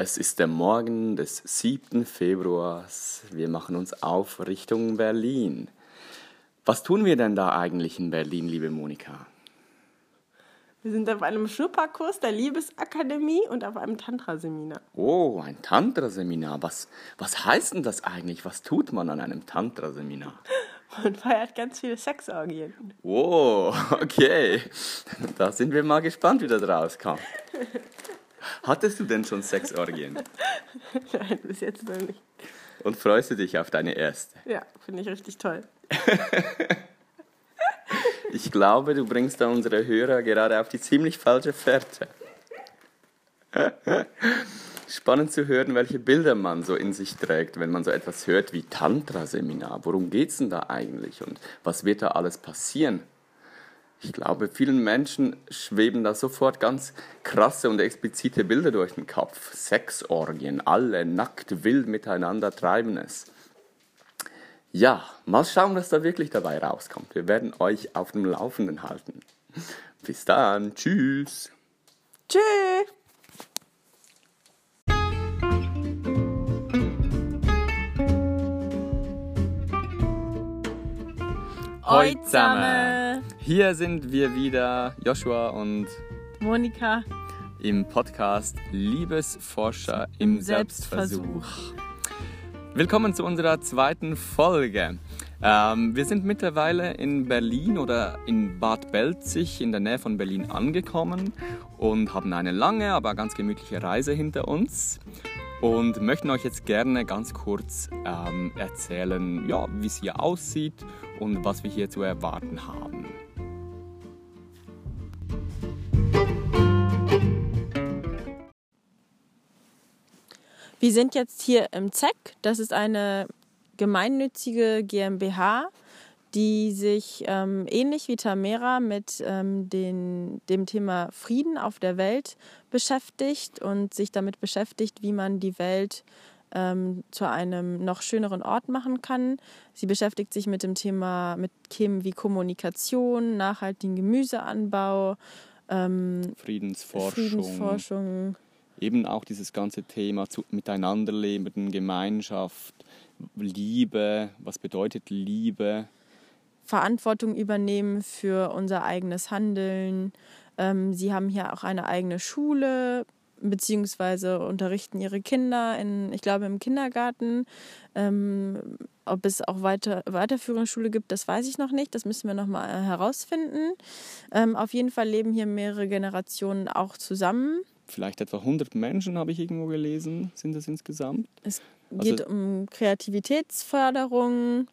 Es ist der Morgen des 7. Februars. Wir machen uns auf Richtung Berlin. Was tun wir denn da eigentlich in Berlin, liebe Monika? Wir sind auf einem Schnupperkurs der Liebesakademie und auf einem Tantra-Seminar. Oh, ein Tantra-Seminar. Was, was heißt denn das eigentlich? Was tut man an einem Tantra-Seminar? Man feiert ganz viele Sexorgien. Oh, okay. Da sind wir mal gespannt, wie das rauskommt. Hattest du denn schon Sexorgien? Nein, bis jetzt noch nicht. Und freust du dich auf deine erste? Ja, finde ich richtig toll. Ich glaube, du bringst da unsere Hörer gerade auf die ziemlich falsche Fährte. Spannend zu hören, welche Bilder man so in sich trägt, wenn man so etwas hört wie Tantra-Seminar. Worum geht es denn da eigentlich und was wird da alles passieren? Ich glaube, vielen Menschen schweben da sofort ganz krasse und explizite Bilder durch den Kopf. Sexorgien, alle nackt wild miteinander treiben es. Ja, mal schauen, was da wirklich dabei rauskommt. Wir werden euch auf dem Laufenden halten. Bis dann, tschüss. Tschüss. Hoi zusammen. Hier sind wir wieder, Joshua und Monika im Podcast Liebesforscher im, Im Selbstversuch. Selbstversuch. Willkommen zu unserer zweiten Folge. Ähm, wir sind mittlerweile in Berlin oder in Bad Belzig in der Nähe von Berlin angekommen und haben eine lange, aber ganz gemütliche Reise hinter uns und möchten euch jetzt gerne ganz kurz ähm, erzählen, ja, wie es hier aussieht und was wir hier zu erwarten haben. Wir sind jetzt hier im ZEC. Das ist eine gemeinnützige GmbH, die sich ähm, ähnlich wie Tamera mit ähm, den, dem Thema Frieden auf der Welt beschäftigt und sich damit beschäftigt, wie man die Welt ähm, zu einem noch schöneren Ort machen kann. Sie beschäftigt sich mit dem Thema, mit Themen wie Kommunikation, nachhaltigen Gemüseanbau, ähm, Friedensforschung. Friedensforschung. eben auch dieses ganze Thema zu, Miteinanderleben, Gemeinschaft, Liebe, was bedeutet Liebe? Verantwortung übernehmen für unser eigenes Handeln. Ähm, sie haben hier auch eine eigene Schule, beziehungsweise unterrichten ihre Kinder in, ich glaube, im Kindergarten. Ähm, ob es auch weiter, weiterführende Schule gibt, das weiß ich noch nicht. Das müssen wir noch mal äh, herausfinden. Ähm, auf jeden Fall leben hier mehrere Generationen auch zusammen. Vielleicht etwa 100 Menschen habe ich irgendwo gelesen, sind das insgesamt. Es Also- geht um Kreativitätsförderung,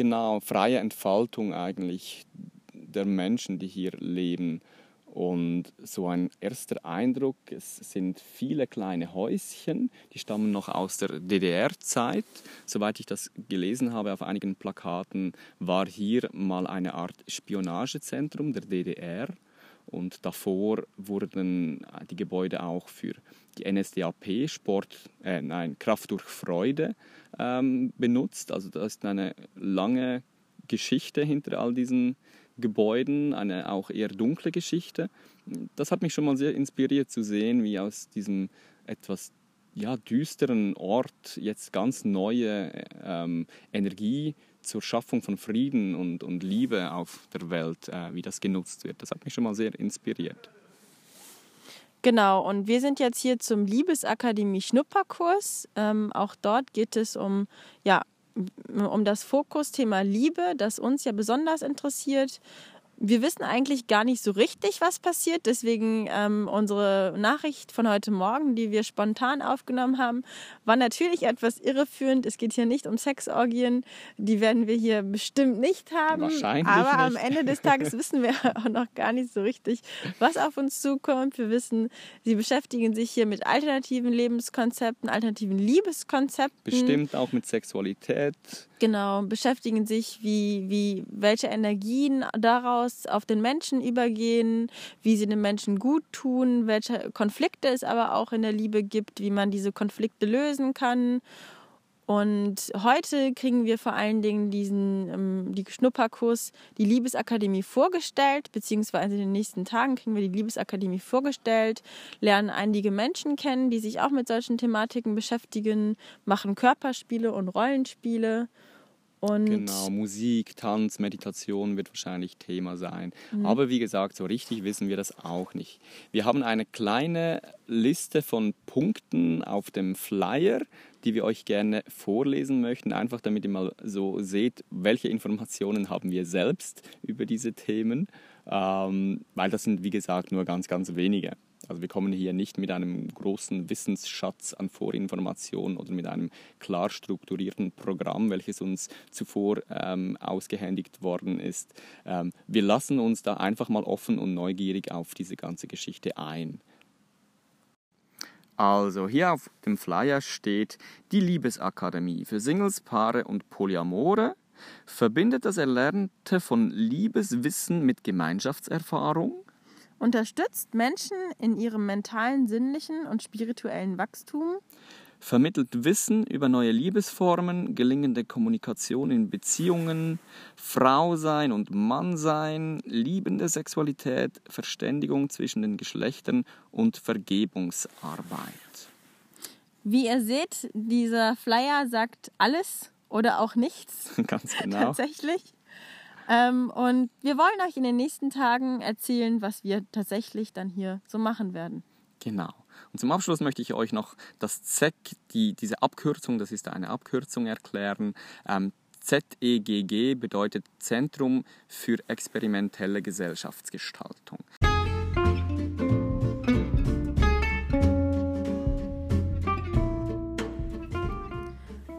Genau, freie Entfaltung eigentlich der Menschen, die hier leben. Und so ein erster Eindruck, es sind viele kleine Häuschen, die stammen noch aus der DDR-Zeit. Soweit ich das gelesen habe auf einigen Plakaten, war hier mal eine Art Spionagezentrum der DDR. Und davor wurden die Gebäude auch für die NSDAP, Sport, äh, nein, Kraft durch Freude, ähm, benutzt. Also da ist eine lange Geschichte hinter all diesen Gebäuden, eine auch eher dunkle Geschichte. Das hat mich schon mal sehr inspiriert zu sehen, wie aus diesem etwas ja, düsteren Ort jetzt ganz neue ähm, Energie zur Schaffung von Frieden und, und Liebe auf der Welt, äh, wie das genutzt wird. Das hat mich schon mal sehr inspiriert. Genau, und wir sind jetzt hier zum Liebesakademie Schnupperkurs. Ähm, auch dort geht es um, ja, um das Fokusthema Liebe, das uns ja besonders interessiert. Wir wissen eigentlich gar nicht so richtig, was passiert. Deswegen ähm, unsere Nachricht von heute Morgen, die wir spontan aufgenommen haben, war natürlich etwas irreführend. Es geht hier nicht um Sexorgien. Die werden wir hier bestimmt nicht haben. Wahrscheinlich Aber am nicht. Ende des Tages wissen wir auch noch gar nicht so richtig, was auf uns zukommt. Wir wissen, sie beschäftigen sich hier mit alternativen Lebenskonzepten, alternativen Liebeskonzepten. Bestimmt auch mit Sexualität. Genau, beschäftigen sich, wie, wie, welche Energien daraus auf den Menschen übergehen, wie sie den Menschen gut tun, welche Konflikte es aber auch in der Liebe gibt, wie man diese Konflikte lösen kann. Und heute kriegen wir vor allen Dingen diesen ähm, die Schnupperkurs, die Liebesakademie vorgestellt, beziehungsweise in den nächsten Tagen kriegen wir die Liebesakademie vorgestellt, lernen einige Menschen kennen, die sich auch mit solchen Thematiken beschäftigen, machen Körperspiele und Rollenspiele. Und genau, Musik, Tanz, Meditation wird wahrscheinlich Thema sein. Mhm. Aber wie gesagt, so richtig wissen wir das auch nicht. Wir haben eine kleine Liste von Punkten auf dem Flyer, die wir euch gerne vorlesen möchten, einfach damit ihr mal so seht, welche Informationen haben wir selbst über diese Themen, ähm, weil das sind, wie gesagt, nur ganz, ganz wenige. Also wir kommen hier nicht mit einem großen Wissensschatz an Vorinformationen oder mit einem klar strukturierten Programm, welches uns zuvor ähm, ausgehändigt worden ist. Ähm, wir lassen uns da einfach mal offen und neugierig auf diese ganze Geschichte ein. Also hier auf dem Flyer steht die Liebesakademie für Singles, Paare und Polyamore verbindet das Erlernte von Liebeswissen mit Gemeinschaftserfahrung? Unterstützt Menschen in ihrem mentalen, sinnlichen und spirituellen Wachstum, vermittelt Wissen über neue Liebesformen, gelingende Kommunikation in Beziehungen, Frausein und Mannsein, liebende Sexualität, Verständigung zwischen den Geschlechtern und Vergebungsarbeit. Wie ihr seht, dieser Flyer sagt alles oder auch nichts. Ganz genau. Tatsächlich. Ähm, und wir wollen euch in den nächsten Tagen erzählen, was wir tatsächlich dann hier so machen werden. Genau. Und zum Abschluss möchte ich euch noch das ZEG, die, diese Abkürzung, das ist eine Abkürzung, erklären. Ähm, ZEGG bedeutet Zentrum für experimentelle Gesellschaftsgestaltung.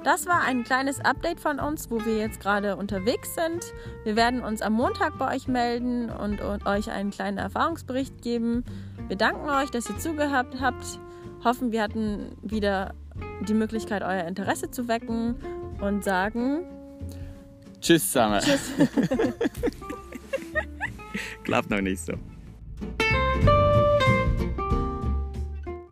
Das war ein kleines Update von uns, wo wir jetzt gerade unterwegs sind. Wir werden uns am Montag bei euch melden und, und euch einen kleinen Erfahrungsbericht geben. Wir danken euch, dass ihr zugehört habt. Hoffen, wir hatten wieder die Möglichkeit, euer Interesse zu wecken und sagen Tschüss zusammen. Tschüss. Klappt noch nicht so.